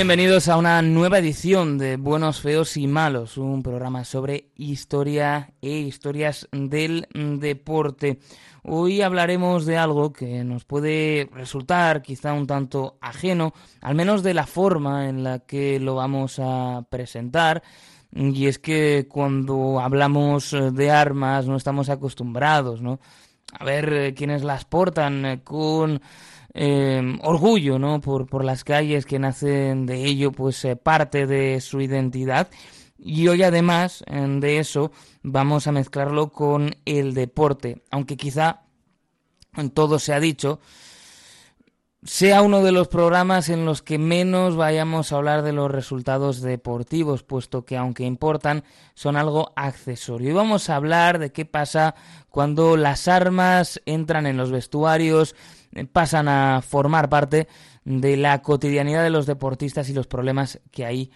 Bienvenidos a una nueva edición de Buenos, Feos y Malos, un programa sobre historia e historias del deporte. Hoy hablaremos de algo que nos puede resultar quizá un tanto ajeno, al menos de la forma en la que lo vamos a presentar. Y es que cuando hablamos de armas no estamos acostumbrados, ¿no? A ver eh, quiénes las portan eh, con eh, orgullo, ¿no? Por, por las calles que nacen de ello, pues eh, parte de su identidad. Y hoy además de eso vamos a mezclarlo con el deporte, aunque quizá todo se ha dicho, sea uno de los programas en los que menos vayamos a hablar de los resultados deportivos, puesto que aunque importan, son algo accesorio. Y vamos a hablar de qué pasa cuando las armas entran en los vestuarios, pasan a formar parte de la cotidianidad de los deportistas y los problemas que ahí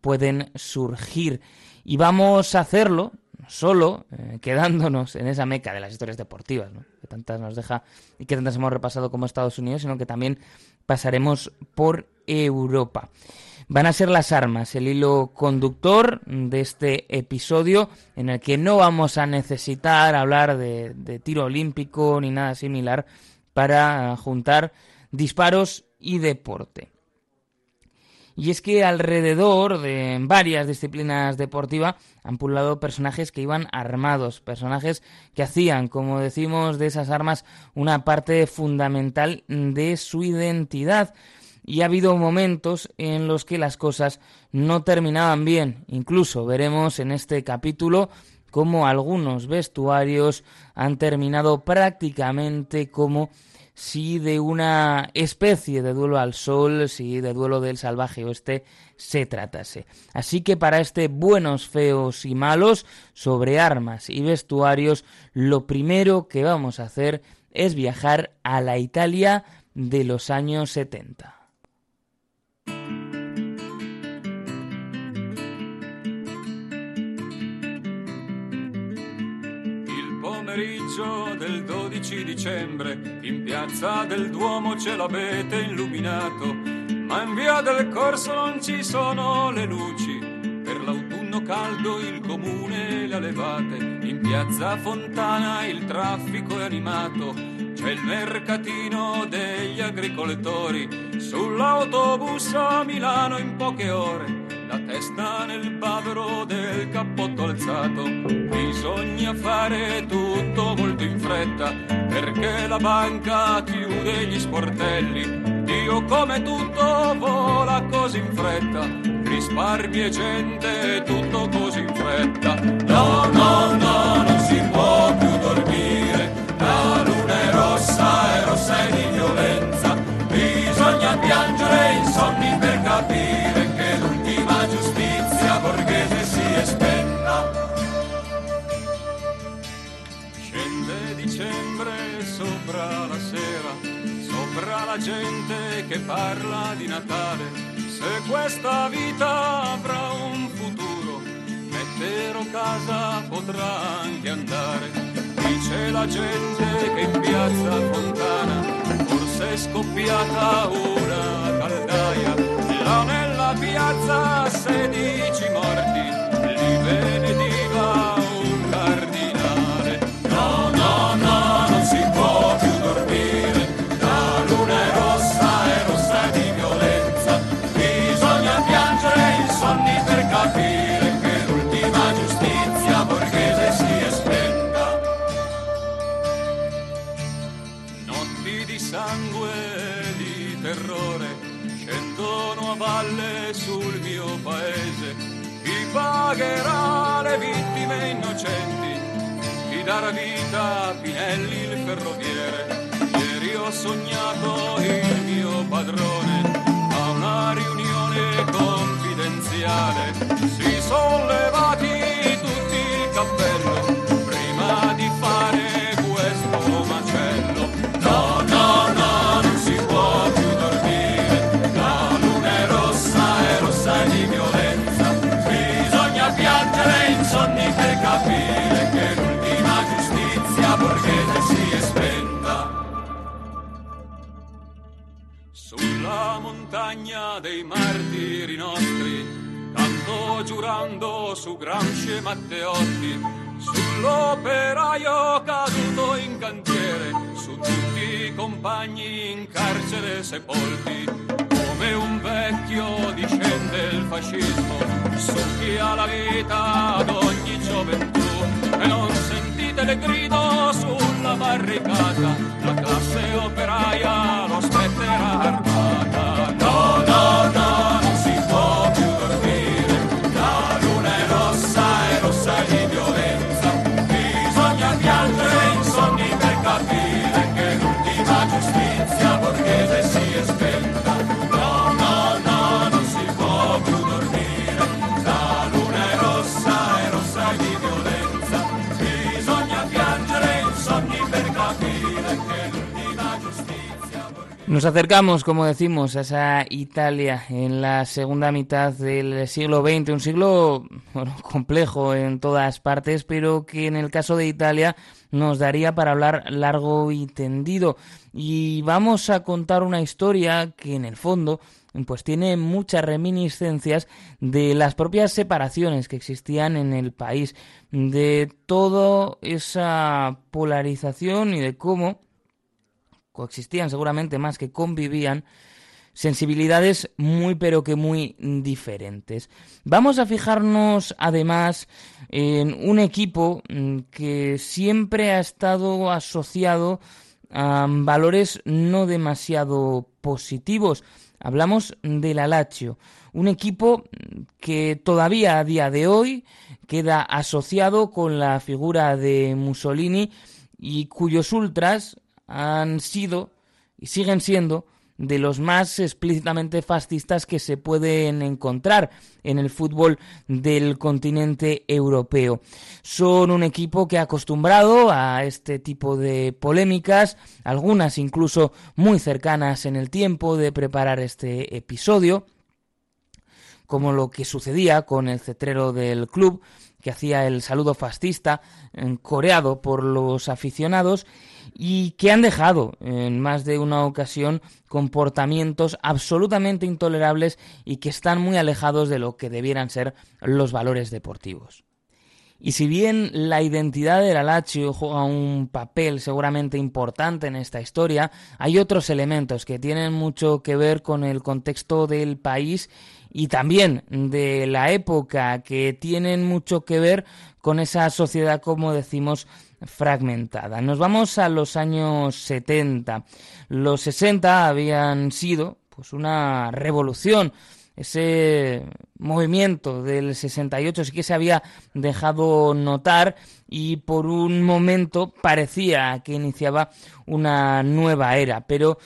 pueden surgir. Y vamos a hacerlo solo eh, quedándonos en esa meca de las historias deportivas, que tantas nos deja y que tantas hemos repasado como Estados Unidos, sino que también pasaremos por Europa. Van a ser las armas, el hilo conductor de este episodio en el que no vamos a necesitar hablar de tiro olímpico ni nada similar, para juntar disparos y deporte. Y es que alrededor de varias disciplinas deportivas han pulado personajes que iban armados, personajes que hacían, como decimos, de esas armas una parte fundamental de su identidad. Y ha habido momentos en los que las cosas no terminaban bien. Incluso veremos en este capítulo cómo algunos vestuarios han terminado prácticamente como si de una especie de duelo al sol, si de duelo del salvaje oeste se tratase. Así que para este buenos, feos y malos sobre armas y vestuarios, lo primero que vamos a hacer es viajar a la Italia de los años 70. 12 dicembre in piazza del Duomo ce l'avete illuminato, ma in via del Corso non ci sono le luci. Per l'autunno caldo il comune le ha levate, in piazza Fontana il traffico è animato, c'è il mercatino degli agricoltori, sull'autobus a Milano in poche ore testa nel bavero del cappotto alzato. Bisogna fare tutto molto in fretta perché la banca chiude gli sportelli. Dio come tutto vola così in fretta, risparmi e gente tutto così in fretta. No, no, no, non si può più dormire, la luna è rossa, è rossa e di violenza. Bisogna piangere insonni per capire la gente che parla di Natale, se questa vita avrà un futuro, mettero casa potrà anche andare. Dice la gente che in piazza Fontana forse è scoppiata una caldaia, là nella piazza 16 morti, valle sul mio paese. Chi pagherà le vittime innocenti? Chi darà vita a Pinelli il ferroviere? Ieri ho sognato il mio padrone a una riunione confidenziale. Si sono montagna dei martiri nostri, canto giurando su Gramsci e Matteotti, sull'operaio caduto in cantiere, su tutti i compagni in carcere sepolti. Come un vecchio discende il fascismo, su chi ha la vita ad ogni gioventù, e non sentite le grido sulla barricata, la classe operaia lo spetterà armata. No, no, Nos acercamos, como decimos, a esa Italia en la segunda mitad del siglo XX, un siglo complejo en todas partes, pero que en el caso de Italia nos daría para hablar largo y tendido. Y vamos a contar una historia que en el fondo pues tiene muchas reminiscencias de las propias separaciones que existían en el país, de toda esa polarización y de cómo coexistían seguramente más que convivían, sensibilidades muy pero que muy diferentes. Vamos a fijarnos además en un equipo mm, que siempre ha estado asociado a valores no demasiado positivos. Hablamos del Alacho, un equipo que todavía a día de hoy queda asociado con la figura de Mussolini y cuyos ultras han sido y siguen siendo de los más explícitamente fascistas que se pueden encontrar en el fútbol del continente europeo. Son un equipo que ha acostumbrado a este tipo de polémicas, algunas incluso muy cercanas en el tiempo de preparar este episodio, como lo que sucedía con el cetrero del club, que hacía el saludo fascista, eh, coreado por los aficionados, y que han dejado en más de una ocasión comportamientos absolutamente intolerables y que están muy alejados de lo que debieran ser los valores deportivos. Y si bien la identidad del Lazio juega un papel seguramente importante en esta historia, hay otros elementos que tienen mucho que ver con el contexto del país y también de la época, que tienen mucho que ver con esa sociedad, como decimos, fragmentada. Nos vamos a los años 70. Los 60 habían sido pues una revolución. Ese movimiento del 68 sí que se había dejado notar y por un momento parecía que iniciaba una nueva era, pero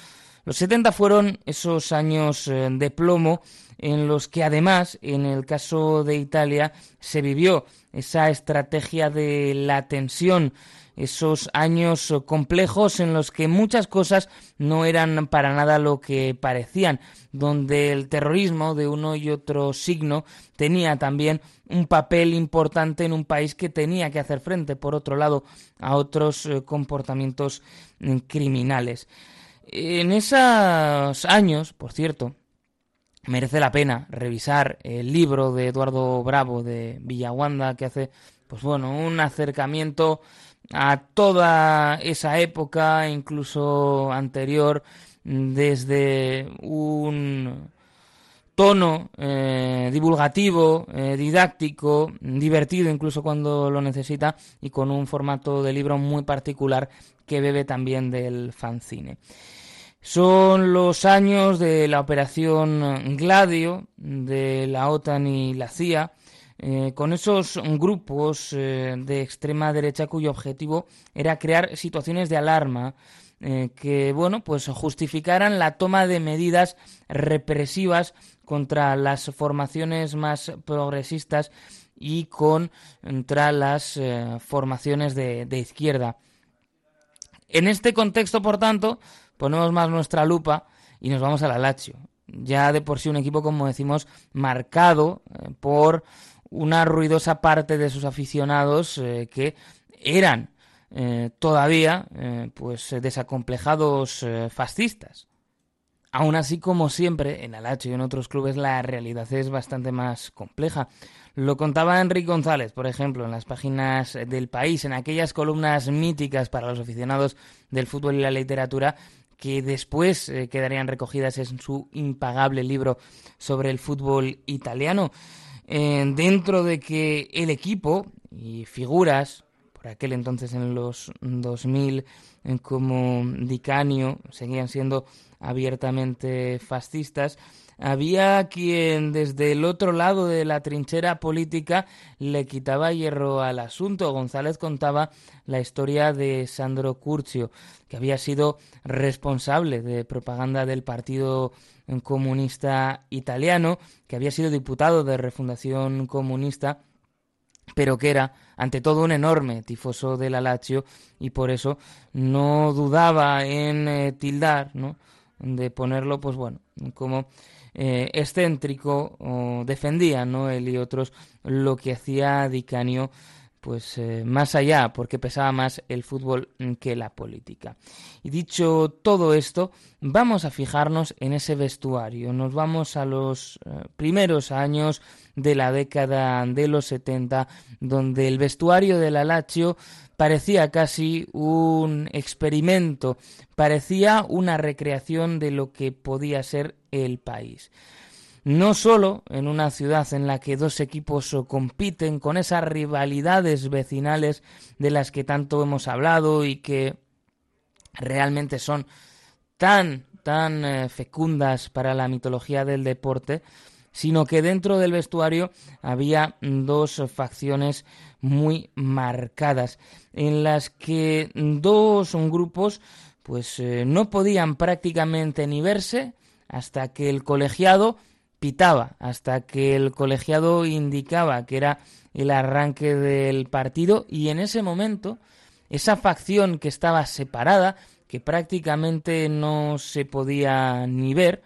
los 70 fueron esos años eh, de plomo en los que además, en el caso de Italia, se vivió esa estrategia de la tensión, esos años complejos en los que muchas cosas no eran para nada lo que parecían, donde el terrorismo de uno y otro signo tenía también un papel importante en un país que tenía que hacer frente, por otro lado, a otros eh, comportamientos mm, criminales. En esos años, por cierto, merece la pena revisar el libro de Eduardo Bravo de Villaguanda que hace pues bueno, un acercamiento a toda esa época, incluso anterior, desde un tono eh, divulgativo, eh, didáctico, divertido incluso cuando lo necesita y con un formato de libro muy particular que bebe también del fanzine. Son los años de la operación Gladio de la OTAN y la CIA, eh, con esos grupos eh, de extrema derecha cuyo objetivo era crear situaciones de alarma eh, que, bueno, pues justificaran la toma de medidas represivas contra las formaciones más progresistas y contra las formaciones de, de izquierda. En este contexto, por tanto, ponemos más nuestra lupa y nos vamos a la. Ya de por sí un equipo, como decimos, marcado eh, por una ruidosa parte de sus aficionados eh, que eran eh, todavía pues desacomplejados fascistas. Aún así, como siempre, en Alacho y en otros clubes la realidad es bastante más compleja. Lo contaba Enrique González, por ejemplo, en las páginas del país, en aquellas columnas míticas para los aficionados del fútbol y la literatura que después eh, quedarían recogidas en su impagable libro sobre el fútbol italiano. Eh, dentro de que el equipo y figuras, por aquel entonces en los 2000, eh, como Dicanio, seguían siendo abiertamente fascistas, había quien desde el otro lado de la trinchera política le quitaba hierro al asunto. González contaba la historia de Sandro Curcio, que había sido responsable de propaganda del Partido Comunista Italiano, que había sido diputado de Refundación Comunista pero que era ante todo un enorme tifoso de la Lazio y por eso no dudaba en eh, tildar, ¿no? De ponerlo, pues bueno, como eh, excéntrico, defendía, ¿no? Él y otros lo que hacía Dicanio pues eh, más allá, porque pesaba más el fútbol que la política. Y dicho todo esto, vamos a fijarnos en ese vestuario. Nos vamos a los eh, primeros años de la década de los 70, donde el vestuario de la parecía casi un experimento, parecía una recreación de lo que podía ser el país no solo en una ciudad en la que dos equipos compiten con esas rivalidades vecinales de las que tanto hemos hablado y que realmente son tan tan eh, fecundas para la mitología del deporte, sino que dentro del vestuario había dos facciones muy marcadas en las que dos grupos pues eh, no podían prácticamente ni verse hasta que el colegiado hasta que el colegiado indicaba que era el arranque del partido y en ese momento esa facción que estaba separada, que prácticamente no se podía ni ver,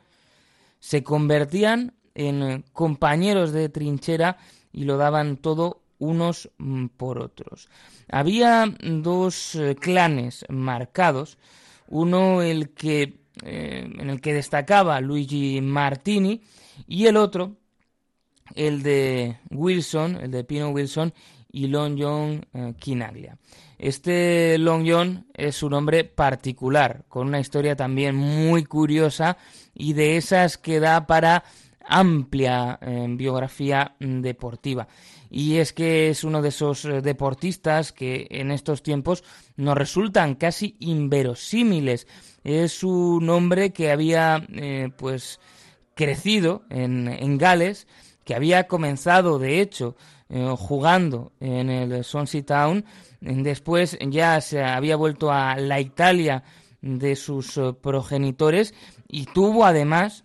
se convertían en compañeros de trinchera y lo daban todo unos mm, por otros. Había dos eh, clanes marcados, uno el que eh, en el que destacaba Luigi Martini, y el otro, el de Wilson, el de Pino Wilson y Long John eh, Kinaglia. Este Long John es un hombre particular, con una historia también muy curiosa y de esas que da para amplia eh, biografía deportiva. Y es que es uno de esos eh, deportistas que en estos tiempos nos resultan casi inverosímiles. Es un hombre que había pues crecido en, Gales, que había comenzado, de hecho, eh, jugando en el Swansea Town, después ya se había vuelto a la Italia de sus eh, progenitores y tuvo además,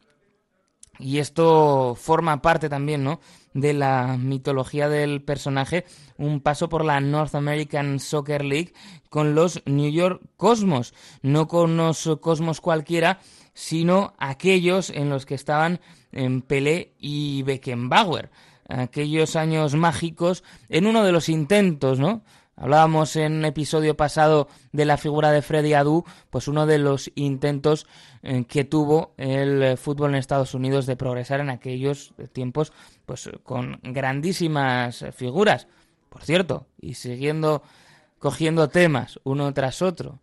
y esto forma parte también, ¿no? de la mitología del personaje, un paso por la North American Soccer League con los New York Cosmos, no con los Cosmos cualquiera, sino aquellos en los que estaban en Pelé y Beckenbauer, aquellos años mágicos en uno de los intentos, ¿no? Hablábamos en un episodio pasado de la figura de Freddy Adu, pues uno de los intentos eh, que tuvo el fútbol en Estados Unidos de progresar en aquellos tiempos, pues con grandísimas figuras. Por cierto, y siguiendo cogiendo temas uno tras otro,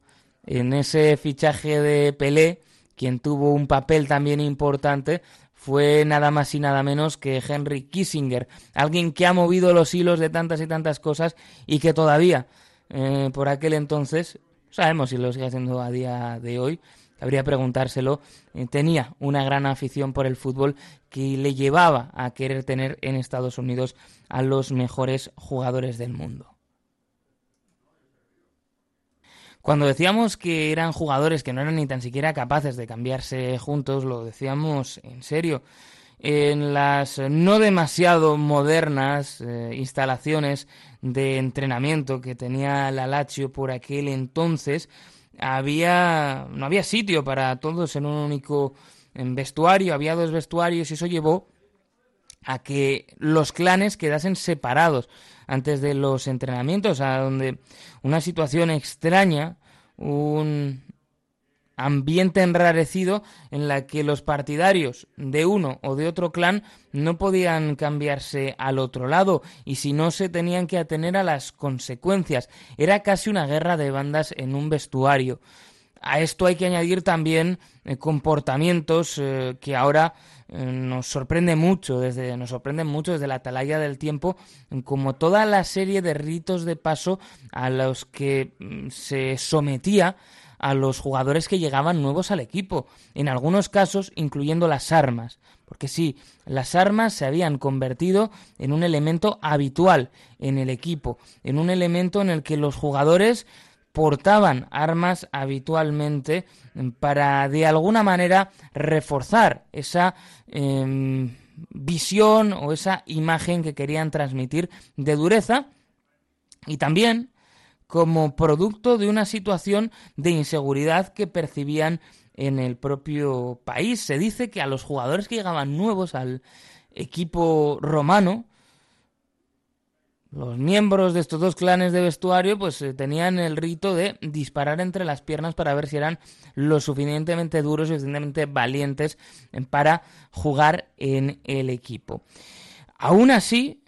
en ese fichaje de Pelé, quien tuvo un papel también importante fue nada más y nada menos que Henry Kissinger, alguien que ha movido los hilos de tantas y tantas cosas y que todavía, eh, por aquel entonces, sabemos si lo sigue haciendo a día de hoy, habría preguntárselo, eh, tenía una gran afición por el fútbol que le llevaba a querer tener en Estados Unidos a los mejores jugadores del mundo. Cuando decíamos que eran jugadores que no eran ni tan siquiera capaces de cambiarse juntos, lo decíamos en serio. En las no demasiado modernas eh, instalaciones de entrenamiento que tenía la Lazio por aquel entonces, había no había sitio para todos en un único vestuario, había dos vestuarios y eso llevó a que los clanes quedasen separados antes de los entrenamientos, a donde una situación extraña, un ambiente enrarecido en la que los partidarios de uno o de otro clan no podían cambiarse al otro lado y si no se tenían que atener a las consecuencias. Era casi una guerra de bandas en un vestuario. A esto hay que añadir también eh, comportamientos eh, que ahora eh, nos sorprende mucho desde nos sorprenden mucho desde la atalaya del tiempo como toda la serie de ritos de paso a los que mm, se sometía a los jugadores que llegaban nuevos al equipo, en algunos casos incluyendo las armas, porque sí, las armas se habían convertido en un elemento habitual en el equipo, en un elemento en el que los jugadores portaban armas habitualmente para de alguna manera reforzar esa em, visión o esa imagen que querían transmitir de dureza y también como producto de una situación de inseguridad que percibían en el propio país. Se dice que a los jugadores que llegaban nuevos al equipo romano, los miembros de estos dos clanes de vestuario pues eh, tenían el rito de disparar entre las piernas para ver si eran lo suficientemente duros y suficientemente valientes para jugar en el equipo. Aún así,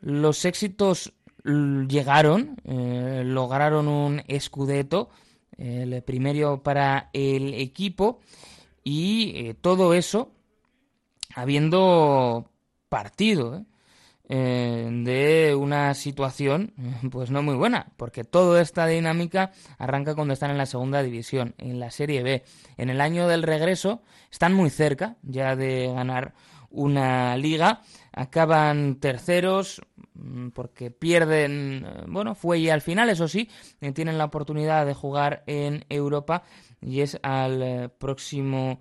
los éxitos llegaron, eh, lograron un escudeto, el primero para el equipo, y eh, todo eso habiendo partido eh, de una situación pues no muy buena, porque toda esta dinámica arranca cuando están en la segunda división, en la Serie B. En el año del regreso están muy cerca ya de ganar una liga, acaban terceros, Mm, porque pierden, eh, bueno, fue y al final, eso sí, eh, tienen la oportunidad de jugar en Europa y es al eh, próximo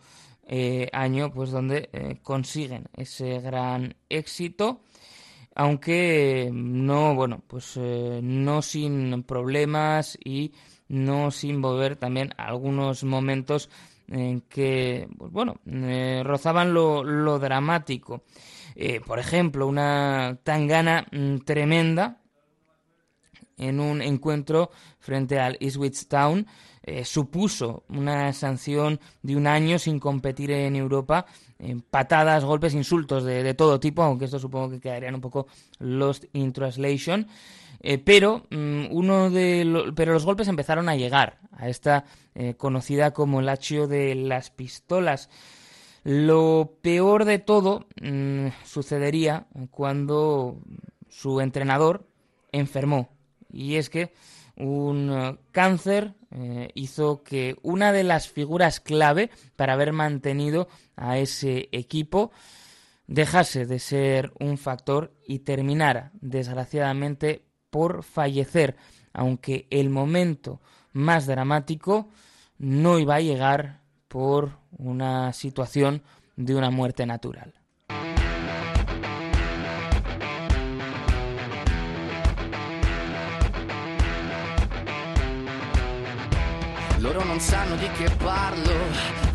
año, pues donde consiguen ese gran éxito, aunque no, bueno, pues no sin problemas y no sin volver también algunos momentos en que, pues bueno, rozaban lo, lo dramático. Eh, por ejemplo, una tangana mm, tremenda en un encuentro frente al Ipswich Town eh, supuso una sanción de un año sin competir en Europa, patadas, golpes, insultos de, todo tipo, aunque esto supongo que quedarían un poco lost in translation. Eh, pero mm, uno de pero los golpes empezaron a llegar a esta conocida como el hacho de las pistolas. Lo peor de todo mm, sucedería cuando su entrenador enfermó. Y es que un eh, cáncer eh, hizo que una de las figuras clave para haber mantenido a ese equipo dejase de ser un factor y terminara, desgraciadamente, por fallecer, aunque el momento más dramático no iba a llegar por una situación de una muerte natural. Non sanno di che parlo,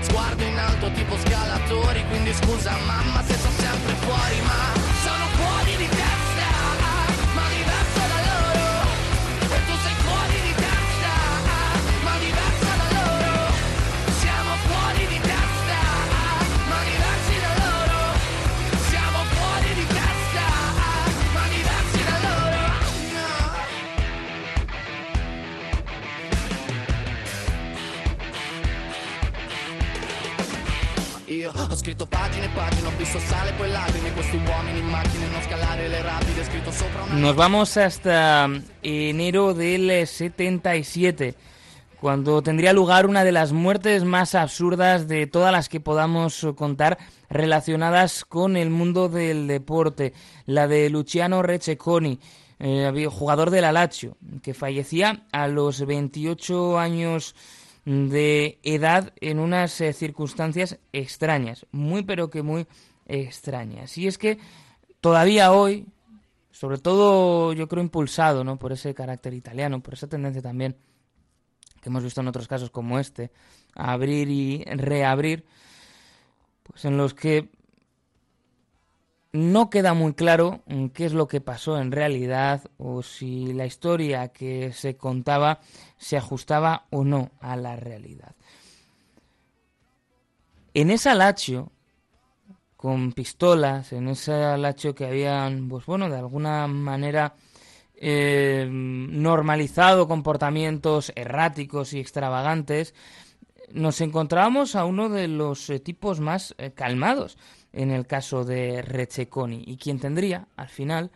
Sguardo in alto tipo scalatori Quindi scusa mamma se sono sempre fuori Ma Nos vamos hasta enero del 77, cuando tendría lugar una de las muertes más absurdas de todas las que podamos contar relacionadas con el mundo del deporte, la de Luciano Receconi, eh, jugador del Lazio, que fallecía a los 28 años de edad en unas eh, circunstancias extrañas, muy pero que muy extrañas. Y es que todavía hoy, sobre todo yo creo impulsado ¿no? por ese carácter italiano, por esa tendencia también que hemos visto en otros casos como este, a abrir y reabrir, pues en los que no queda muy claro qué es lo que pasó en realidad o si la historia que se contaba se ajustaba o no a la realidad. En esa lacho, con pistolas, en ese lacho que habían, pues bueno, de alguna manera eh, normalizado comportamientos erráticos y extravagantes, nos encontrábamos a uno de los eh, tipos más eh, calmados en el caso de Receconi y quien tendría, al final,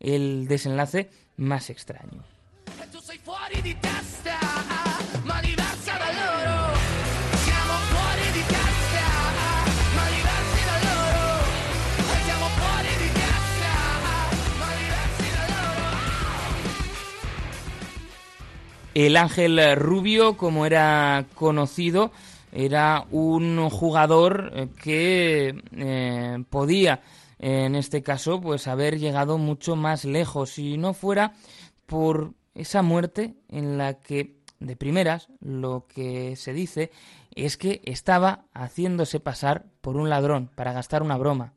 el desenlace más extraño. El Ángel Rubio, como era conocido, era un jugador eh, que eh, podía, en este caso, pues haber llegado mucho más lejos si no fuera por esa muerte en la que, de primeras, lo que se dice es que estaba haciéndose pasar por un ladrón para gastar una broma.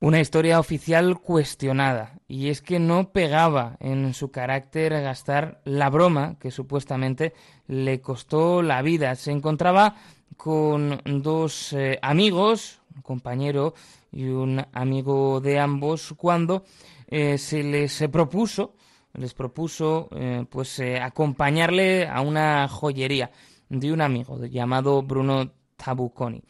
Una historia oficial cuestionada, y es que no pegaba en su carácter gastar la broma que supuestamente le costó la vida. Se encontraba con dos eh, amigos, un compañero y un amigo de ambos, cuando eh, se les propuso, les propuso eh, pues acompañarle a una joyería de un amigo llamado Bruno Tabuconi.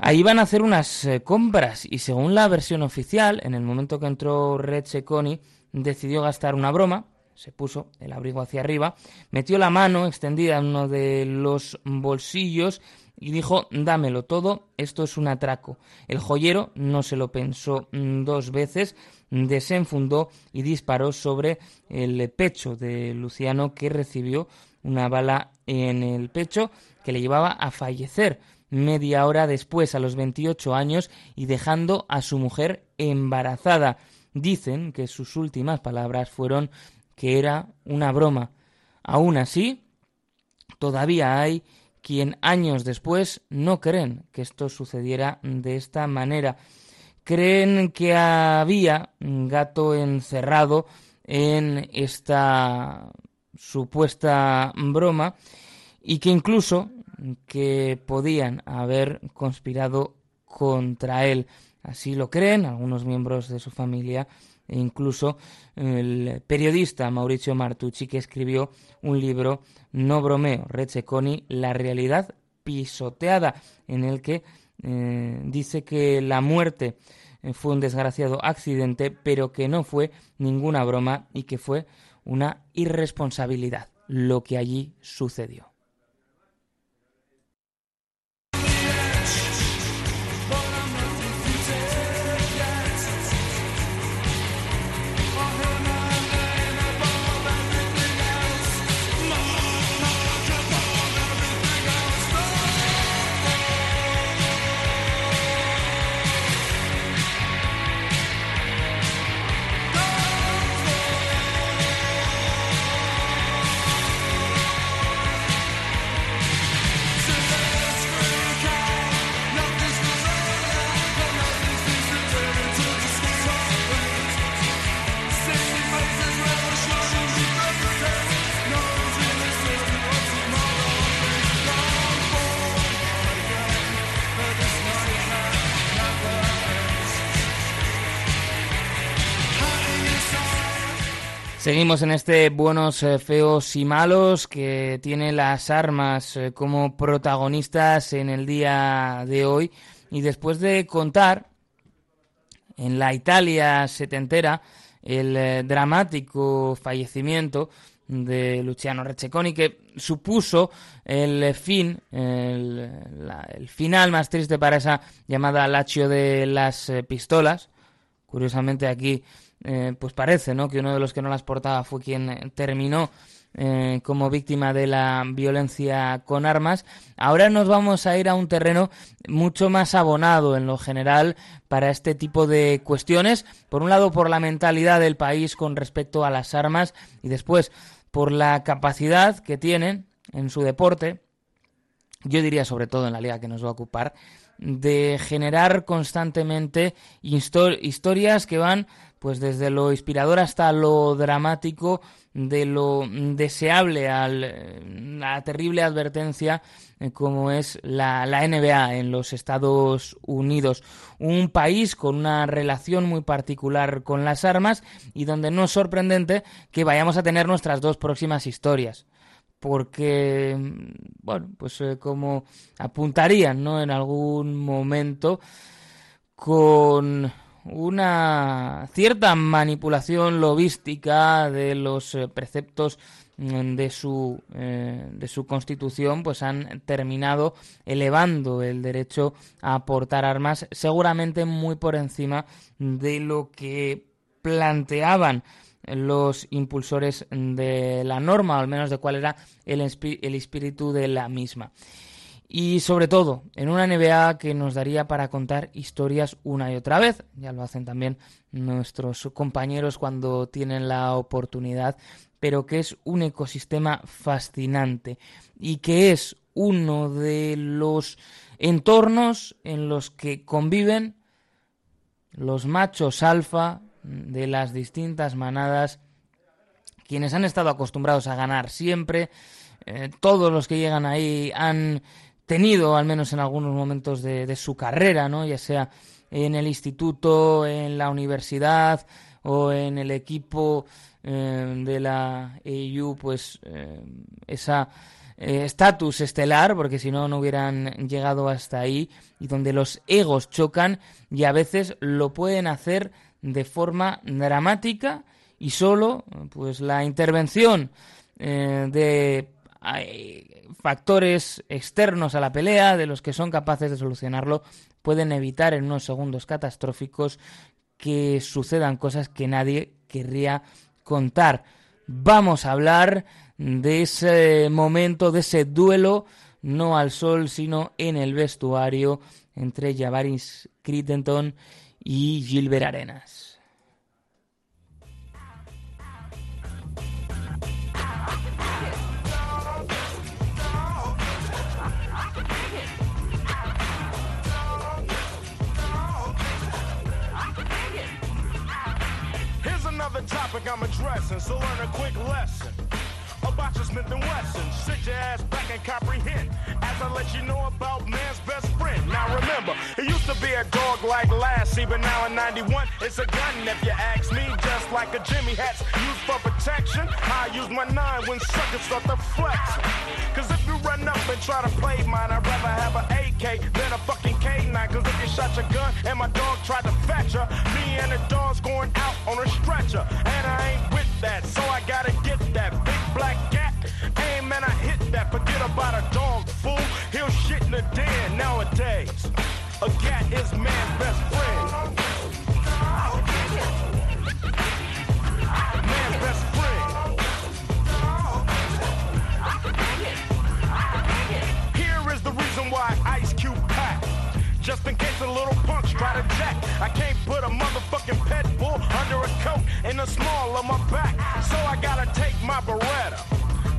Ahí iban a hacer unas eh, compras y según la versión oficial, en el momento que entró Red Seconi, decidió gastar una broma, se puso el abrigo hacia arriba, metió la mano extendida en uno de los bolsillos y dijo, dámelo todo, esto es un atraco. El joyero no se lo pensó mm, dos veces, desenfundó y disparó sobre el pecho de Luciano que recibió una bala en el pecho que le llevaba a fallecer media hora después, a los 28 años, y dejando a su mujer embarazada. Dicen que sus últimas palabras fueron que era una broma. Aún así, todavía hay quien años después no creen que esto sucediera de esta manera. Creen que había un gato encerrado en esta supuesta broma y que incluso que podían haber conspirado contra él. Así lo creen algunos miembros de su familia e incluso el periodista Mauricio Martucci que escribió un libro No bromeo, Receconi, la realidad pisoteada, en el que eh, dice que la muerte eh, fue un desgraciado accidente, pero que no fue ninguna broma y que fue una irresponsabilidad lo que allí sucedió. Seguimos en este buenos, eh, feos y malos que tiene las armas eh, como protagonistas en el día de hoy. Y después de contar en la Italia setentera el eh, dramático fallecimiento de Luciano Receconi que supuso el fin, el, el, final más triste para esa llamada Lazio de las pistolas. Curiosamente aquí eh, pues parece ¿no? que uno de los que no las portaba fue quien eh, terminó eh, como víctima de la violencia con armas. Ahora nos vamos a ir a un terreno mucho más abonado en lo general para este tipo de cuestiones. Por un lado, por la mentalidad del país con respecto a las armas y después por la capacidad que tienen en su deporte, yo diría sobre todo en la liga que nos va a ocupar, de generar constantemente historias que van pues desde lo inspirador hasta lo dramático, de lo deseable a la terrible advertencia eh, como es la, la, NBA en los Estados Unidos. Un país con una relación muy particular con las armas y donde no es sorprendente que vayamos a tener nuestras dos próximas historias porque, bueno, pues eh, como apuntarían, ¿no? En algún momento con una cierta manipulación lobística de los eh, preceptos mm, de su, eh, de su constitución, pues han terminado elevando el derecho a portar armas, seguramente muy por encima de lo que planteaban los impulsores de la norma, o al menos de cuál era el, el espíritu de la misma. Y sobre todo, en una NBA que nos daría para contar historias una y otra vez. Ya lo hacen también nuestros compañeros cuando tienen la oportunidad, pero que es un ecosistema fascinante y que es uno de los entornos en los que conviven los machos alfa de las distintas manadas, quienes han estado acostumbrados a ganar siempre, eh, todos los que llegan ahí han tenido, al menos en algunos momentos de, su carrera, ¿no? ya sea en el instituto, en la universidad o en el equipo eh, de la EU, pues eh, esa estatus estelar, porque si no, no hubieran llegado hasta ahí, y donde los egos chocan y a veces lo pueden hacer de forma dramática y solo pues la intervención eh, de factores externos a la pelea de los que son capaces de solucionarlo pueden evitar en unos segundos catastróficos que sucedan cosas que nadie querría contar. Vamos a hablar de ese momento, de ese duelo, no al sol, sino en el vestuario entre Javaris Crittenton y Gilbert Arenas. I'm addressing, so learn a quick lesson about Smith and Wesson. Sit your ass back and comprehend as I let you know about man's best friend. Now remember, it used to be a dog like Lassie, but now in 91, it's a gun if you ask me. Just like a Jimmy hat's used for protection, I use my nine when suckers start to flex. Cause if you run up and try to play mine, I'd rather have an AK than a fucking K9. Cause if you shot your gun and my dog tried to fetch her, me and the dog's going out on a stretcher. And I ain't with that, so I gotta get that big black Aim and I hit that, forget about a dog, fool. He'll shit in the den nowadays. A cat is man's best friend. Man's best friend. Here is the reason why. Just in case a little punks try to jack. I can't put a motherfucking pet bull under a coat in the small of my back. So I gotta take my Beretta.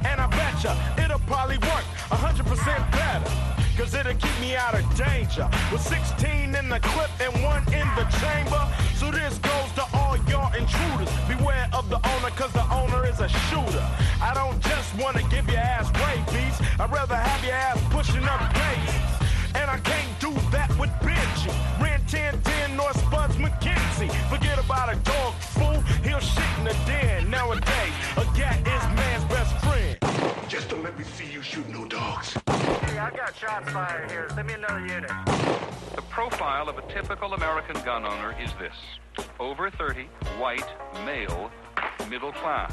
And I betcha it'll probably work 100% better. Cause it'll keep me out of danger. With 16 in the clip and one in the chamber. So this goes to all y'all intruders. Beware of the owner, cause the owner is a shooter. I don't just wanna give your ass rabies. I'd rather have your ass pushing up daisies. And I can't do that with Benji. Ran 1010 North Spuds McKenzie. Forget about a dog fool, he'll shit in the den. Nowadays, a cat is man's best friend. Just don't let me see you shoot no dogs. Hey, I got shots fired here. Send me another unit. The profile of a typical American gun owner is this over 30, white, male, middle class.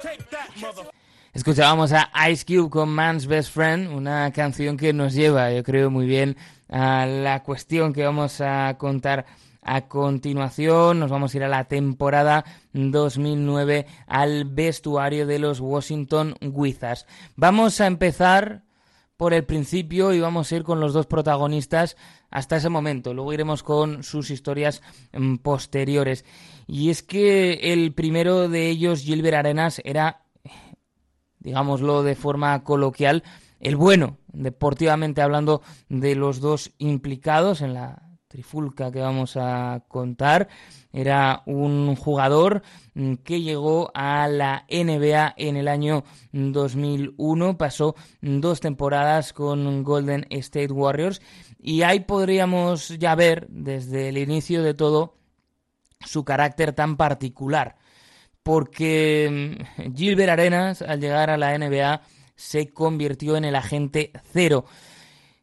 Take that, mother. Escuchábamos a Ice Cube con Man's Best Friend, una canción que nos lleva, yo creo, muy bien a la cuestión que vamos a contar A continuación nos vamos a ir a la temporada 2009 al vestuario de los Washington Wizards. Vamos a empezar por el principio y vamos a ir con los dos protagonistas hasta ese momento. Luego iremos con sus historias mm, posteriores. Y es que el primero de ellos, Gilbert Arenas, era, digámoslo de forma coloquial, el bueno, deportivamente hablando, de los dos implicados en la trifulca que vamos a contar. Era un jugador mm, que llegó a la NBA en el año 2001, pasó dos temporadas con Golden State Warriors y ahí podríamos ya ver desde el inicio de todo su carácter tan particular, porque mm, Gilbert Arenas al llegar a la NBA se convirtió en el agente cero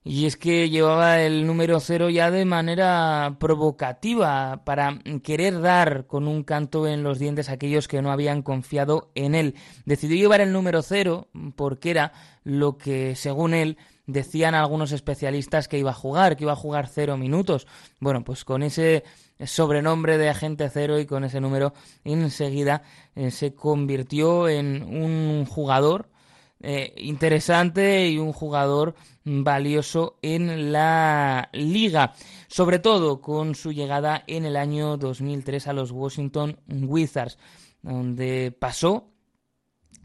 y es que llevaba el número cero ya de manera provocativa para querer dar con un canto en los dientes a aquellos que no habían confiado en él. Decidió llevar el número cero porque era lo que, según él, decían algunos especialistas que iba a jugar, que iba a jugar cero minutos. Bueno, pues con ese sobrenombre de agente cero y con ese número enseguida eh, se convirtió en un jugador eh, interesante y un jugador valioso en la liga, sobre todo con su llegada en el año 2003 a los Washington Wizards, donde pasó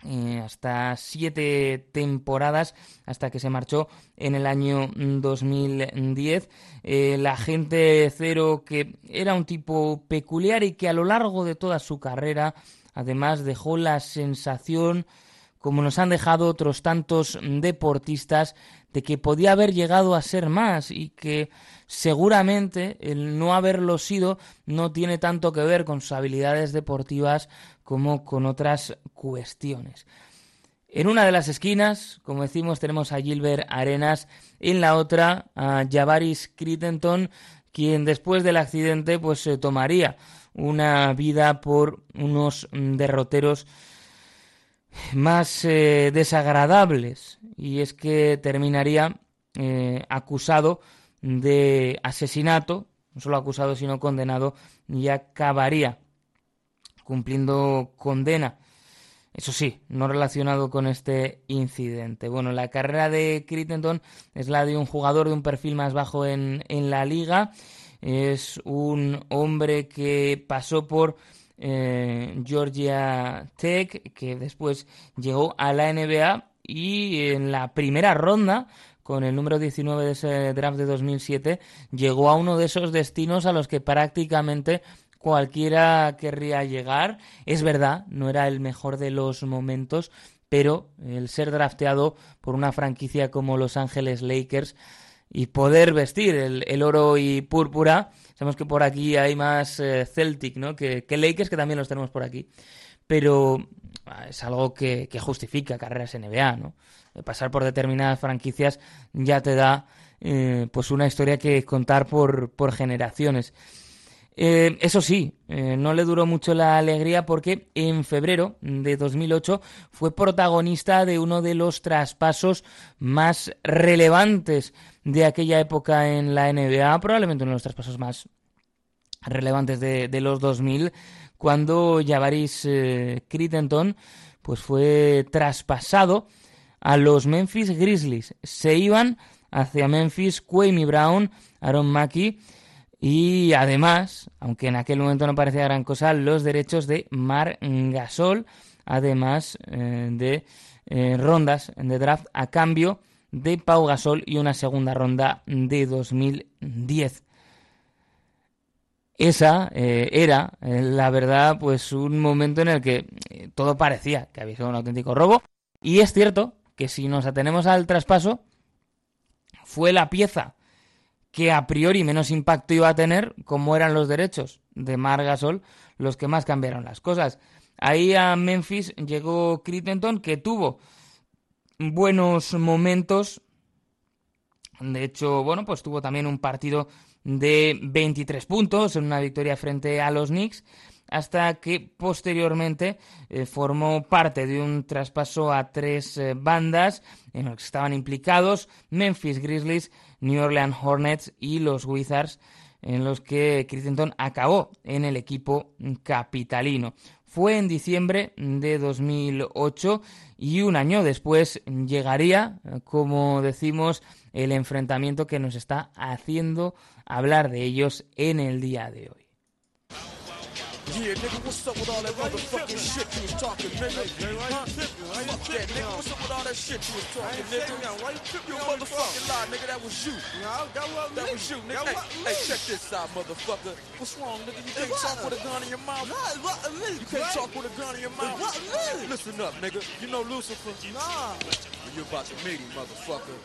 eh, hasta siete temporadas hasta que se marchó en el año 2010. Eh, la gente cero que era un tipo peculiar y que a lo largo de toda su carrera además dejó la sensación como nos han dejado otros tantos deportistas, de que podía haber llegado a ser más y que seguramente el no haberlo sido no tiene tanto que ver con sus habilidades deportivas como con otras cuestiones. En una de las esquinas, como decimos, tenemos a Gilbert Arenas, en la otra a Javaris Crittenton, quien después del accidente pues se tomaría una vida por unos derroteros más eh, desagradables y es que terminaría eh, acusado de asesinato, no solo acusado sino condenado y acabaría cumpliendo condena. Eso sí, no relacionado con este incidente. Bueno, la carrera de Crittenden es la de un jugador de un perfil más bajo en, en la liga. Es un hombre que pasó por eh, Georgia Tech, que después llegó a la NBA y en la primera ronda, con el número 19 de ese draft de 2007, llegó a uno de esos destinos a los que prácticamente cualquiera querría llegar. Es verdad, no era el mejor de los momentos, pero el ser drafteado por una franquicia como Los Ángeles Lakers y poder vestir el oro y púrpura Sabemos que por aquí hay más eh, Celtic, ¿no? Que, que, Lakers, que también los tenemos por aquí. Pero ah, es algo que, justifica carreras NBA, ¿no? Pasar por determinadas franquicias ya te da eh, pues una historia que contar por, por generaciones. Eh, eso sí, no le duró mucho la alegría porque en febrero de 2008 fue protagonista de uno de los traspasos más relevantes de aquella época en la NBA, probablemente uno de los traspasos más relevantes de, los 2000, cuando Javaris eh, Crittenton pues fue traspasado a los Memphis Grizzlies. Se iban hacia Memphis Quamey Brown, Aaron Mackey y además, aunque en aquel momento no parecía gran cosa, los derechos de Mar Gasol, además eh, de eh, rondas de draft a cambio de Pau Gasol y una segunda ronda de 2010. Esa eh, era, la verdad, pues un momento en el que todo parecía que había sido un auténtico robo. Y es cierto que si nos atenemos al traspaso, fue la pieza que a priori menos impacto iba a tener, como eran los derechos de Mar Gasol, los que más cambiaron las cosas. Ahí a Memphis llegó Crittenton, que tuvo buenos momentos. De hecho, bueno, pues tuvo también un partido de 23 puntos en una victoria frente a los Knicks, hasta que posteriormente eh, formó parte de un traspaso a tres eh, bandas en los que estaban implicados Memphis Grizzlies, New Orleans Hornets y los Wizards, en los que Crichton acabó en el equipo capitalino. Fue en diciembre de 2008 y un año después llegaría, como decimos, el enfrentamiento que nos está haciendo hablar de ellos en el día de hoy. Yeah, nigga, what's up with all that motherfucking shit you was talking, nigga? Huh? Fuck that, nigga. What's up with all that shit you was talking, nigga? Why you tripping? You motherfucking lie, nigga. That was you. That was you, nigga. Hey, hey, check this out, motherfucker. What's wrong, nigga? You can't talk with a gun in your mouth. You can't talk with a gun in your mouth. Listen up, nigga. You know Lucifer? Nah. you're about to meet him, motherfucker.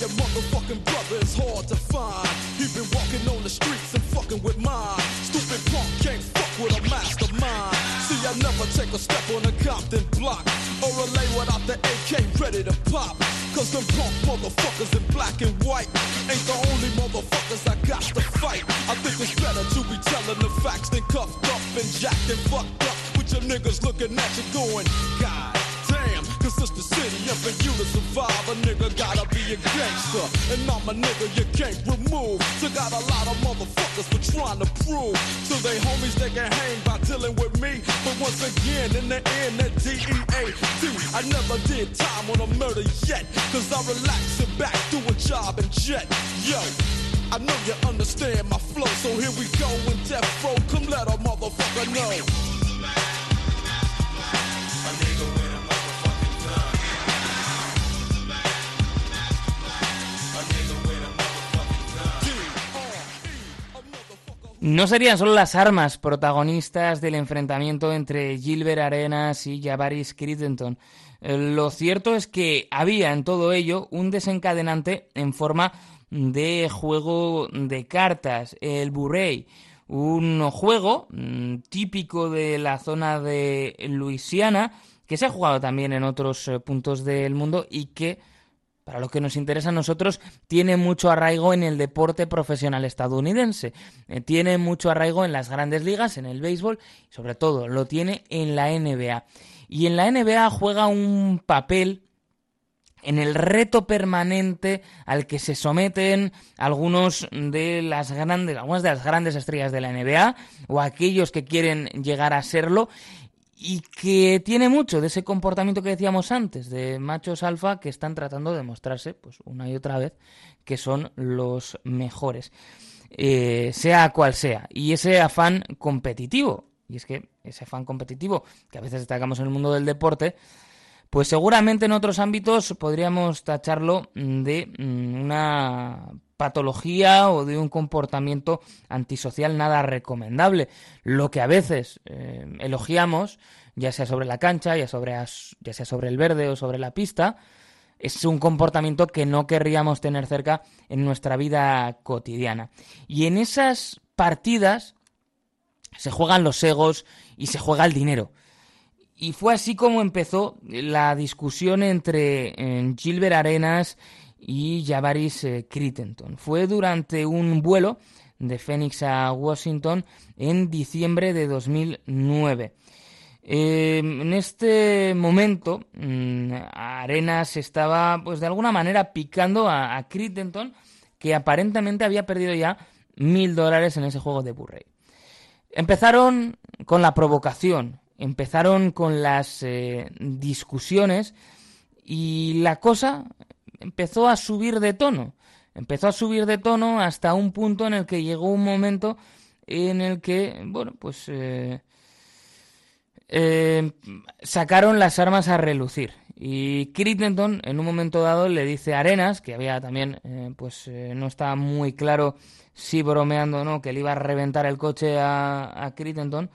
Your motherfucking brother is hard to find. He been walking on the streets and fucking with mine. Stupid punk can't fuck with a mastermind. See, I never take a step on a Compton block or a lay without the AK ready to pop. Cause them punk motherfuckers in black and white ain't the only motherfuckers I got to fight. I think it's better to be telling the facts than cuffed up and jacked and fucked up with your niggas looking at you going, God cause it's the city and for you to survive, a nigga gotta be a gangster. And I'm a nigga you can't remove. So got a lot of motherfuckers for trying to prove to they homies they can hang by dealing with me. But once again, in the end, that D-E-A-D, I never did time on a murder yet. Cause I relax and back, do a job and jet. Yo. I know you understand my flow, so here we go in death row. Come let a motherfucker know. No serían solo las armas protagonistas del enfrentamiento entre Gilbert Arenas y Javaris Crittenden. Eh, Lo cierto es que había en todo ello un desencadenante en forma de juego de cartas, el Burrey, un juego mm, típico de la zona de Luisiana que se ha jugado también en otros eh, puntos del mundo y que para lo que nos interesa a nosotros, tiene mucho arraigo en el deporte profesional estadounidense. Eh, tiene mucho arraigo en las grandes ligas, en el béisbol, y sobre todo lo tiene en la NBA. Y en la NBA juega un papel en el reto permanente al que se someten algunos de las grandes, algunas de las grandes estrellas de la NBA o aquellos que quieren llegar a serlo y que tiene mucho de ese comportamiento que decíamos antes, de machos alfa que están tratando de demostrarse, pues una y otra vez, que son los mejores, eh, sea cual sea. Y ese afán competitivo, y es que ese afán competitivo que a veces destacamos en el mundo del deporte, pues seguramente en otros ámbitos podríamos tacharlo de mm, una patología o de un comportamiento antisocial nada recomendable. Lo que a veces eh, elogiamos, ya sea sobre la cancha, ya, ya sea sobre el verde o sobre la pista, es un comportamiento que no querríamos tener cerca en nuestra vida cotidiana. Y en esas partidas se juegan los egos y se juega el dinero. Y fue así como empezó la discusión entre eh, Gilbert Arenas y Javaris eh, Crittenden. Fue durante un vuelo de Phoenix a Washington en diciembre de 2009. Eh, en este momento, mmm, Arenas estaba, pues de alguna manera, picando a, a Crittenden, que aparentemente había perdido ya mil dólares en ese juego de Burray. Empezaron con la provocación, empezaron con las eh, discusiones y la cosa empezó a subir de tono. Empezó a subir de tono hasta un punto en el que llegó un momento en el que, bueno, pues eh, eh, sacaron las armas a relucir. Y Crittenden, en un momento dado, le dice a Arenas, que había también, eh, pues no estaba muy claro si bromeando o no, que le iba a reventar el coche a, a Crittenden,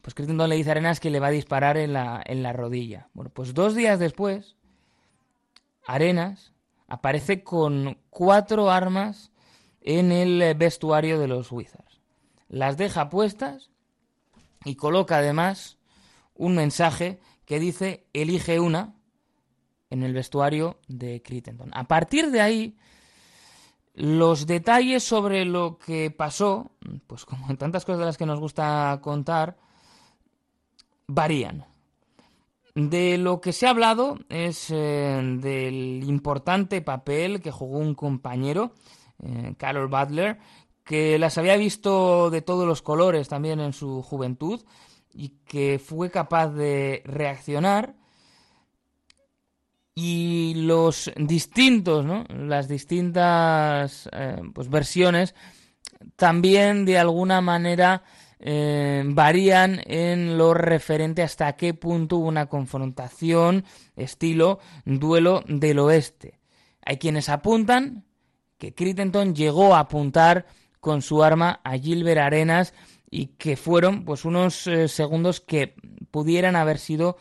pues Crittenden le dice a Arenas que le va a disparar en la, en la rodilla. Bueno, pues dos días después, Arenas aparece con cuatro armas en el vestuario de los Wizards. Las deja puestas y coloca además un mensaje que dice elige una en el vestuario de Crittenden. A partir de ahí, Los detalles sobre lo que pasó, pues como en tantas cosas de las que nos gusta contar, varían. De lo que se ha hablado es eh, del importante papel que jugó un compañero, eh, Carol Butler, que las había visto de todos los colores también en su juventud y que fue capaz de reaccionar y los distintos, ¿no? las distintas eh, pues versiones también de alguna manera eh, varían en lo referente hasta qué punto hubo una confrontación estilo duelo del oeste. Hay quienes apuntan que Crittenton llegó a apuntar con su arma a Gilbert Arenas y que fueron pues unos eh, segundos que pudieran haber sido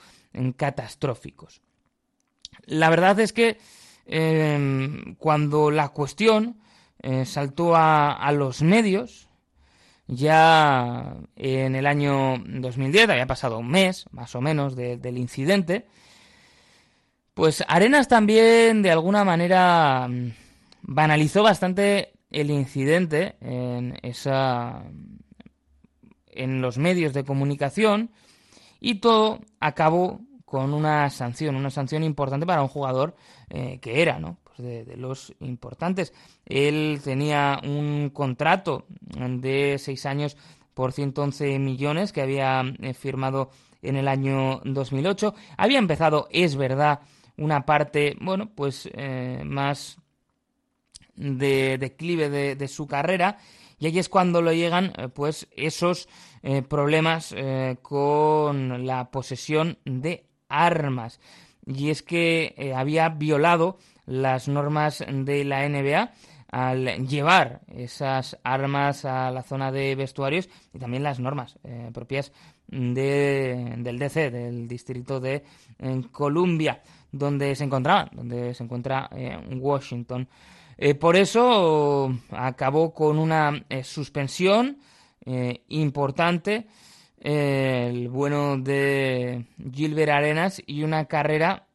catastróficos. La verdad es que em, cuando la cuestión eh, saltó a, los medios, ya en el año 2010, había pasado un mes más o menos del incidente, pues Arenas también de alguna manera mm, banalizó bastante el incidente en esa en los medios de comunicación y todo acabó con una sanción, una sanción importante para un jugador eh, que era, ¿no? De, los importantes. Él tenía un contrato de seis años por 111 millones que había eh, firmado en el año 2008. Había empezado, es verdad, una parte, bueno, pues eh, más de declive de, su carrera y ahí es cuando le llegan, pues, esos problemas con la posesión de armas. Y es que eh, había violado las normas de la NBA al llevar esas armas a la zona de vestuarios y también las normas eh, propias de, del DC, del distrito de Columbia, donde se encontraba, donde se encuentra eh, Washington. por eso acabó con una suspensión importante el bueno de Gilbert Arenas y una carrera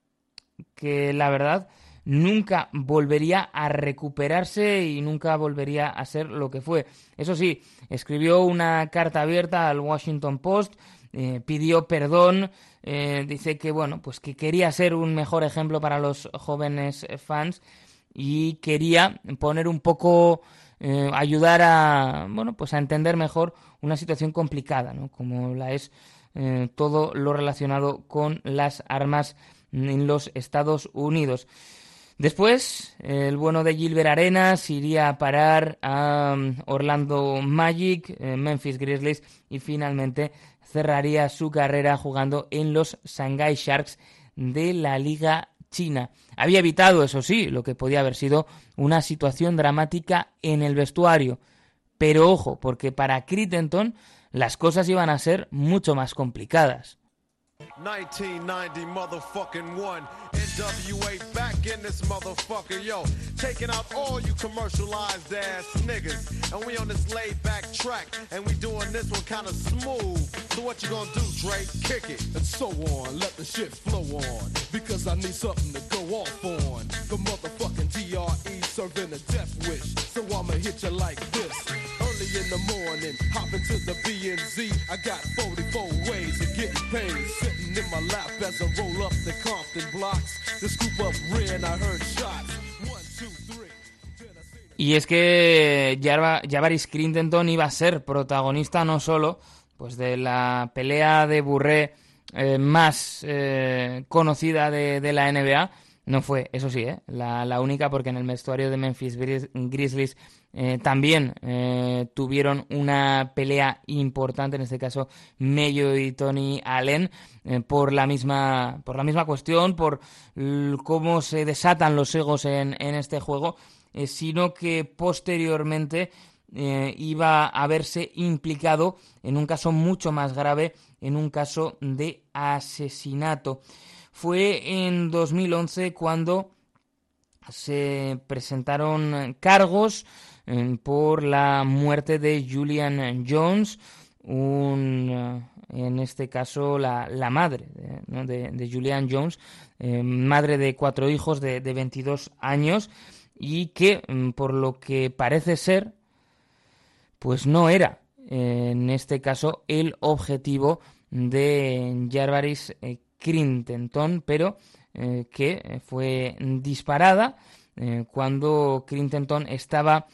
que la verdad nunca volvería a recuperarse y nunca volvería a ser lo que fue. Eso sí, escribió una carta abierta al Washington Post, eh, pidió perdón, eh, dice que bueno, pues que quería ser un mejor ejemplo para los jóvenes fans y quería poner un poco eh, ayudar a bueno pues a entender mejor una situación complicada ¿no? como la es todo lo relacionado con las armas en los Estados Unidos Después, el bueno de Gilbert Arenas iría a parar a um, Orlando Magic, eh, Memphis Grizzlies y finalmente cerraría su carrera jugando en los Shanghai Sharks de la Liga China. Había evitado, eso sí, lo que podía haber sido una situación dramática en el vestuario. Pero ojo, porque para Crittenton las cosas iban a ser mucho más complicadas. 1990 in this motherfucker, yo. Taking out all you commercialized ass niggas. And we on this laid back track. And we doing this one kinda smooth. So what you gonna do, Drake? Kick it. And so on. Let the shit flow on. Because I need something to go off on. The motherfucking DRE serving a death wish. So I'ma hit you like this. Early in the morning, hop into the BNZ. I got 44 ways of getting paid. Sitting in my lap as I roll up the Compton blocks. The scoop up rear and I heard shots. One, two, three. Y es que Javaris Crintenton iba a ser protagonista no solo pues de la pelea de Burré eh, más eh, conocida de, de, la NBA, no fue, eso sí, ¿eh? la, la, única porque en el vestuario de Memphis Grizzlies eh, también eh, tuvieron una pelea importante, en este caso Mello y Tony Allen, eh, por, la misma, por la misma cuestión, por cómo se desatan los egos en, en este juego, sino que posteriormente iba a verse implicado en un caso mucho más grave, en un caso de asesinato fue en 2011 cuando se presentaron cargos eh, por la muerte de Julian Jones, un, eh, en este caso la, madre de, Julian Jones, eh, madre de cuatro hijos de, 22 años, y que, mm, por lo que parece ser, pues no era en este caso el objetivo de Jarvaris Crintenton, pero que fue disparada cuando Crintenton estaba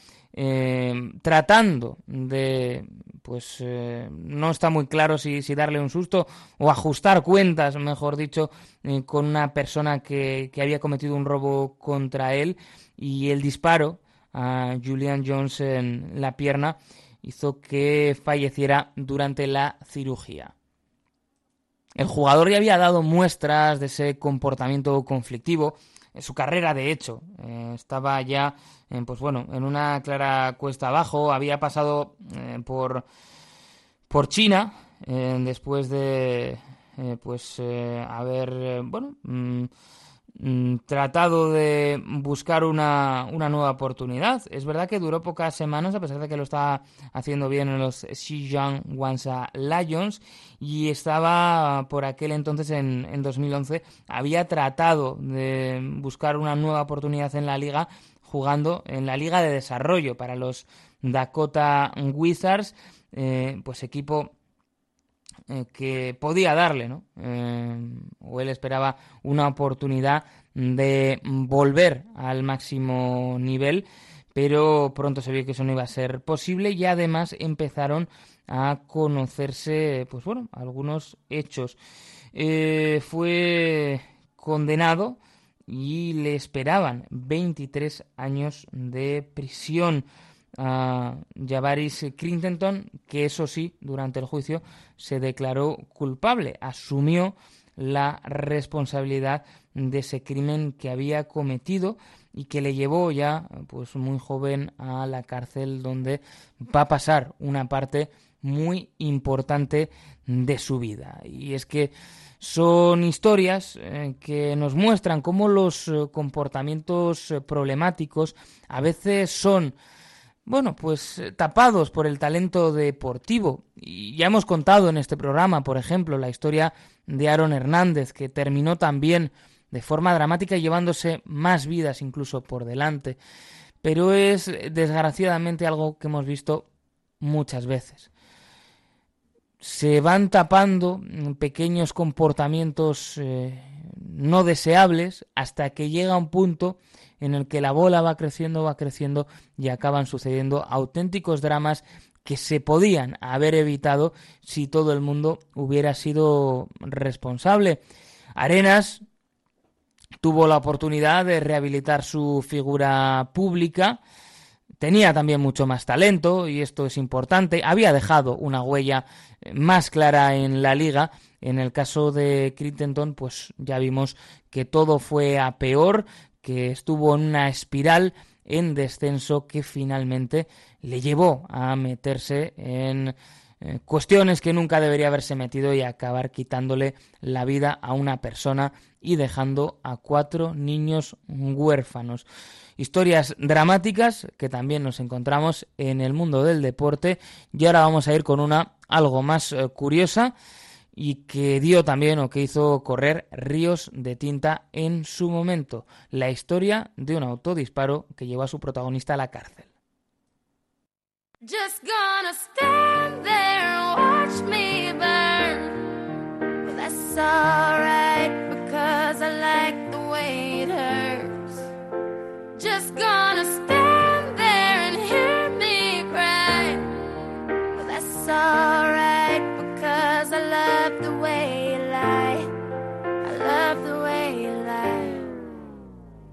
tratando de pues eh, no está muy claro si, darle un susto o ajustar cuentas, mejor dicho, eh, con una persona que, que, había cometido un robo contra él y el disparo a Julian Jones en la pierna hizo que falleciera durante la cirugía. El jugador ya había dado muestras de ese comportamiento conflictivo en su carrera, de hecho, eh, estaba ya pues bueno, en una clara cuesta abajo, había pasado eh, por, por China eh, después de eh, pues haber bueno mm, tratado de buscar una, una, nueva oportunidad. Es verdad que duró pocas semanas, a pesar de que lo estaba haciendo bien en los Xizang Wansa Lions, y estaba por aquel entonces, en, en 2011, había tratado de buscar una nueva oportunidad en la liga, jugando en la Liga de Desarrollo para los Dakota Wizards, eh, pues equipo que podía darle, ¿no? Eh, o él esperaba una oportunidad de volver al máximo nivel, pero pronto se vio que eso no iba a ser posible y además empezaron a conocerse, pues bueno, algunos hechos. fue condenado y le esperaban 23 años de prisión a Javaris Crintenton, que eso sí, durante el juicio se declaró culpable, asumió la responsabilidad de ese crimen que había cometido y que le llevó ya pues muy joven a la cárcel donde va a pasar una parte muy importante de su vida. Y es que son historias eh, que nos muestran cómo los eh, comportamientos eh, problemáticos a veces son, bueno, pues tapados por el talento deportivo. Y ya hemos contado en este programa, por ejemplo, la historia de Aaron Hernández, que terminó también de forma dramática llevándose más vidas incluso por delante. Pero es desgraciadamente algo que hemos visto muchas veces se van tapando pequeños comportamientos eh, no deseables hasta que llega un punto en el que la bola va creciendo, va creciendo y acaban sucediendo auténticos dramas que se podían haber evitado si todo el mundo hubiera sido responsable. Arenas tuvo la oportunidad de rehabilitar su figura pública, tenía también mucho más talento y esto es importante, había dejado una huella más clara en la liga. En el caso de Crittenton, pues ya vimos que todo fue a peor, que estuvo en una espiral en descenso que finalmente le llevó a meterse en eh, cuestiones que nunca debería haberse metido y acabar quitándole la vida a una persona y dejando a cuatro niños huérfanos. Historias dramáticas que también nos encontramos en el mundo del deporte y ahora vamos a ir con una algo más eh, curiosa y que dio también o que hizo correr ríos de tinta en su momento, la historia de un autodisparo que llevó a su protagonista a la cárcel.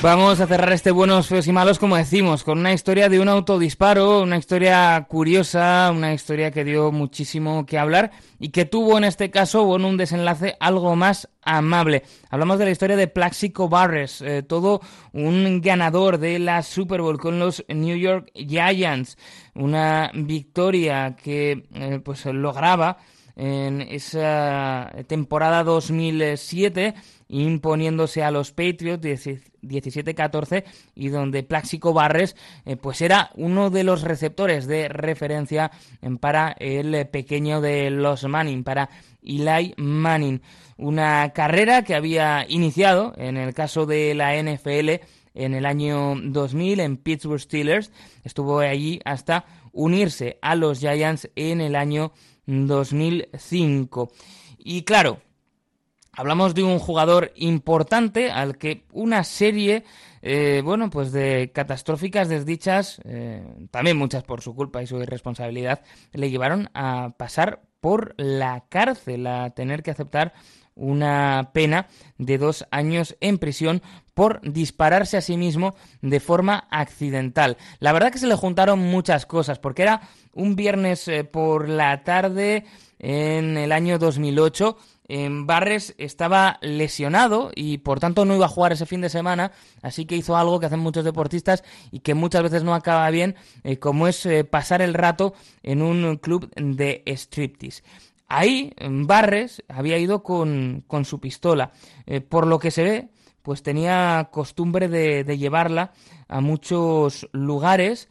Vamos a cerrar este Buenos, Feos y Malos, como decimos, con una historia de un autodisparo, una historia curiosa, una historia que dio muchísimo que hablar y que tuvo en este caso bueno, un desenlace algo más amable. Hablamos de la historia de Plaxico Barres, eh, todo un ganador de la Super Bowl con los New York Giants, una victoria que eh, pues lograba en esa temporada 2007 imponiéndose a los Patriots 17-14 y donde Plaxico Barres eh, pues era uno de los receptores de referencia para el pequeño de los Manning, para Eli Manning. Una carrera que había iniciado en el caso de la NFL en el año 2000 en Pittsburgh Steelers. Estuvo allí hasta unirse a los Giants en el año 2005. Y claro, hablamos de un jugador importante al que una serie, eh, bueno, pues de catastróficas desdichas, eh, también muchas por su culpa y su irresponsabilidad, le llevaron a pasar por la cárcel, a tener que aceptar una pena de dos años en prisión por dispararse a sí mismo de forma accidental. La verdad que se le juntaron muchas cosas, porque era un viernes eh, por la tarde en el año 2008. En Barres estaba lesionado y por tanto no iba a jugar ese fin de semana, así que hizo algo que hacen muchos deportistas y que muchas veces no acaba bien, eh, como es eh, pasar el rato en un club de striptease. Ahí, Barres había ido con, su pistola. Eh, por lo que se ve, pues tenía costumbre de, de llevarla a muchos lugares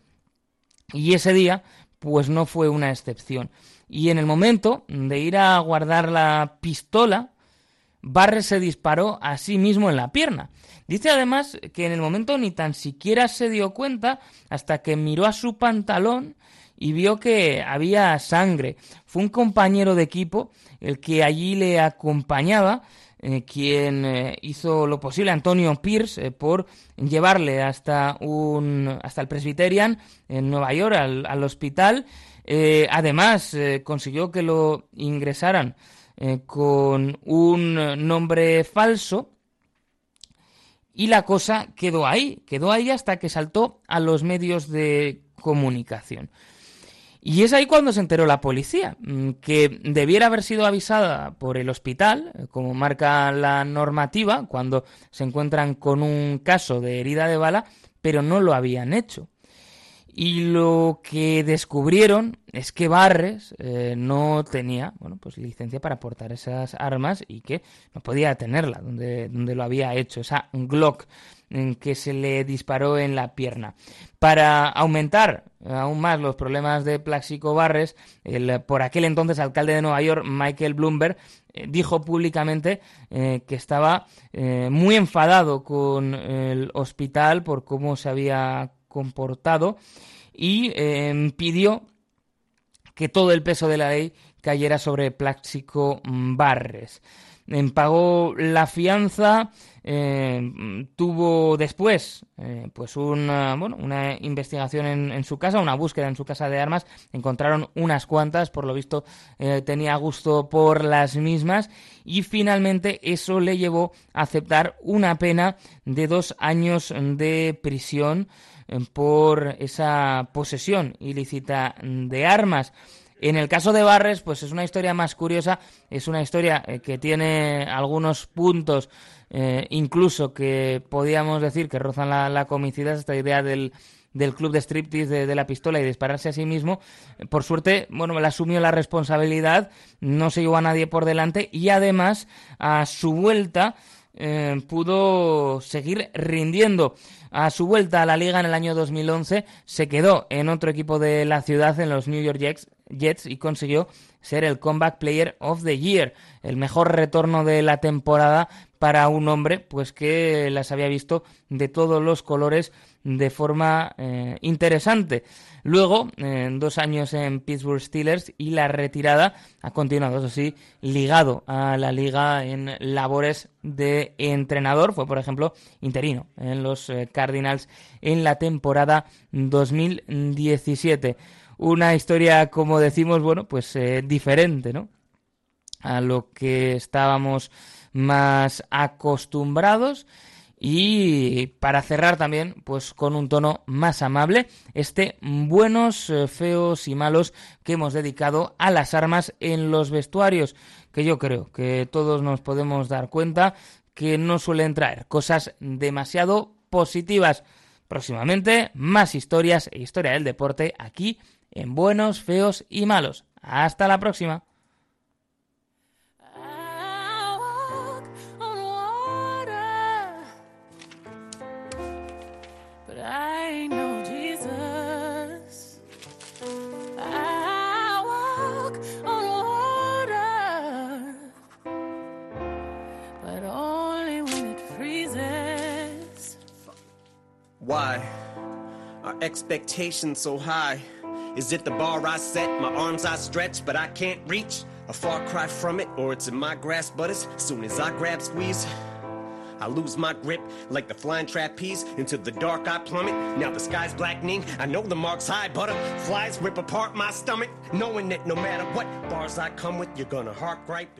y ese día, pues no fue una excepción. Y en el momento de ir a guardar la pistola, Barres se disparó a sí mismo en la pierna. Dice además que en el momento ni tan siquiera se dio cuenta hasta que miró a su pantalón y vio que había sangre. Fue un compañero de equipo el que allí le acompañaba, eh, quien eh, hizo lo posible, Antonio Pierce, eh, por llevarle hasta, un, hasta el Presbyterian en Nueva York, al, hospital. además, consiguió que lo ingresaran con un nombre falso. Y la cosa quedó ahí, quedó ahí hasta que saltó a los medios de comunicación. Y es ahí cuando se enteró la policía, mm, que debiera haber sido avisada por el hospital, eh, como marca la normativa, cuando se encuentran con un caso de herida de bala, pero no lo habían hecho. Y lo que descubrieron es que Barres eh, no tenía bueno, pues licencia para portar esas armas y que no podía tenerla donde, donde lo había hecho, esa Glock que se le disparó en la pierna. Para aumentar aún más los problemas de Plaxico Barres, el por aquel entonces alcalde de Nueva York, Michael Bloomberg, eh, dijo públicamente eh, que estaba muy enfadado con el hospital por cómo se había comportado y em, pidió que todo el peso de la ley cayera sobre Pláxico Barres. Em, pagó la fianza, em, tuvo después eh, pues una, bueno, una investigación en, su casa, una búsqueda en su casa de armas, encontraron unas cuantas, por lo visto eh, tenía gusto por las mismas y finalmente eso le llevó a aceptar una pena de dos años de prisión por esa posesión ilícita de armas. En el caso de Barres, pues es una historia más curiosa, es una historia eh, que tiene algunos puntos, eh, incluso que podíamos decir que rozan la, comicidad, esta idea del, del club de striptease de, la pistola y dispararse a sí mismo. Por suerte, bueno, él asumió la responsabilidad, no se llevó a nadie por delante y además a su vuelta eh, pudo seguir rindiendo. A su vuelta a la liga en el año 2011 se quedó en otro equipo de la ciudad, en los New York Jets, Jets y consiguió ser el Comeback Player of the Year, el mejor retorno de la temporada para un hombre pues que las había visto de todos los colores de forma eh, interesante. Luego, dos años en Pittsburgh Steelers y la retirada ha continuado, eso sí, ligado a la liga en labores de entrenador. Fue, por ejemplo, interino en los eh, Cardinals en la temporada 2017. Una historia, como decimos, bueno, pues eh, diferente, ¿no? A lo que estábamos más acostumbrados Y para cerrar también, pues con un tono más amable, este buenos, eh, feos y malos que hemos dedicado a las armas en los vestuarios, que yo creo que todos nos podemos dar cuenta que no suelen traer cosas demasiado positivas. Próximamente, más historias e historia del deporte aquí en Buenos, Feos y Malos. Hasta la próxima. Why are expectations so high? Is it the bar I set, my arms I stretch, but I can't reach? A far cry from it, or it's in my grasp, but as soon as I grab squeeze, I lose my grip like the flying trapeze. Into the dark I plummet. Now the sky's blackening. I know the mark's high. Butterflies rip apart my stomach. Knowing that no matter what bars I come with, you're gonna heart gripe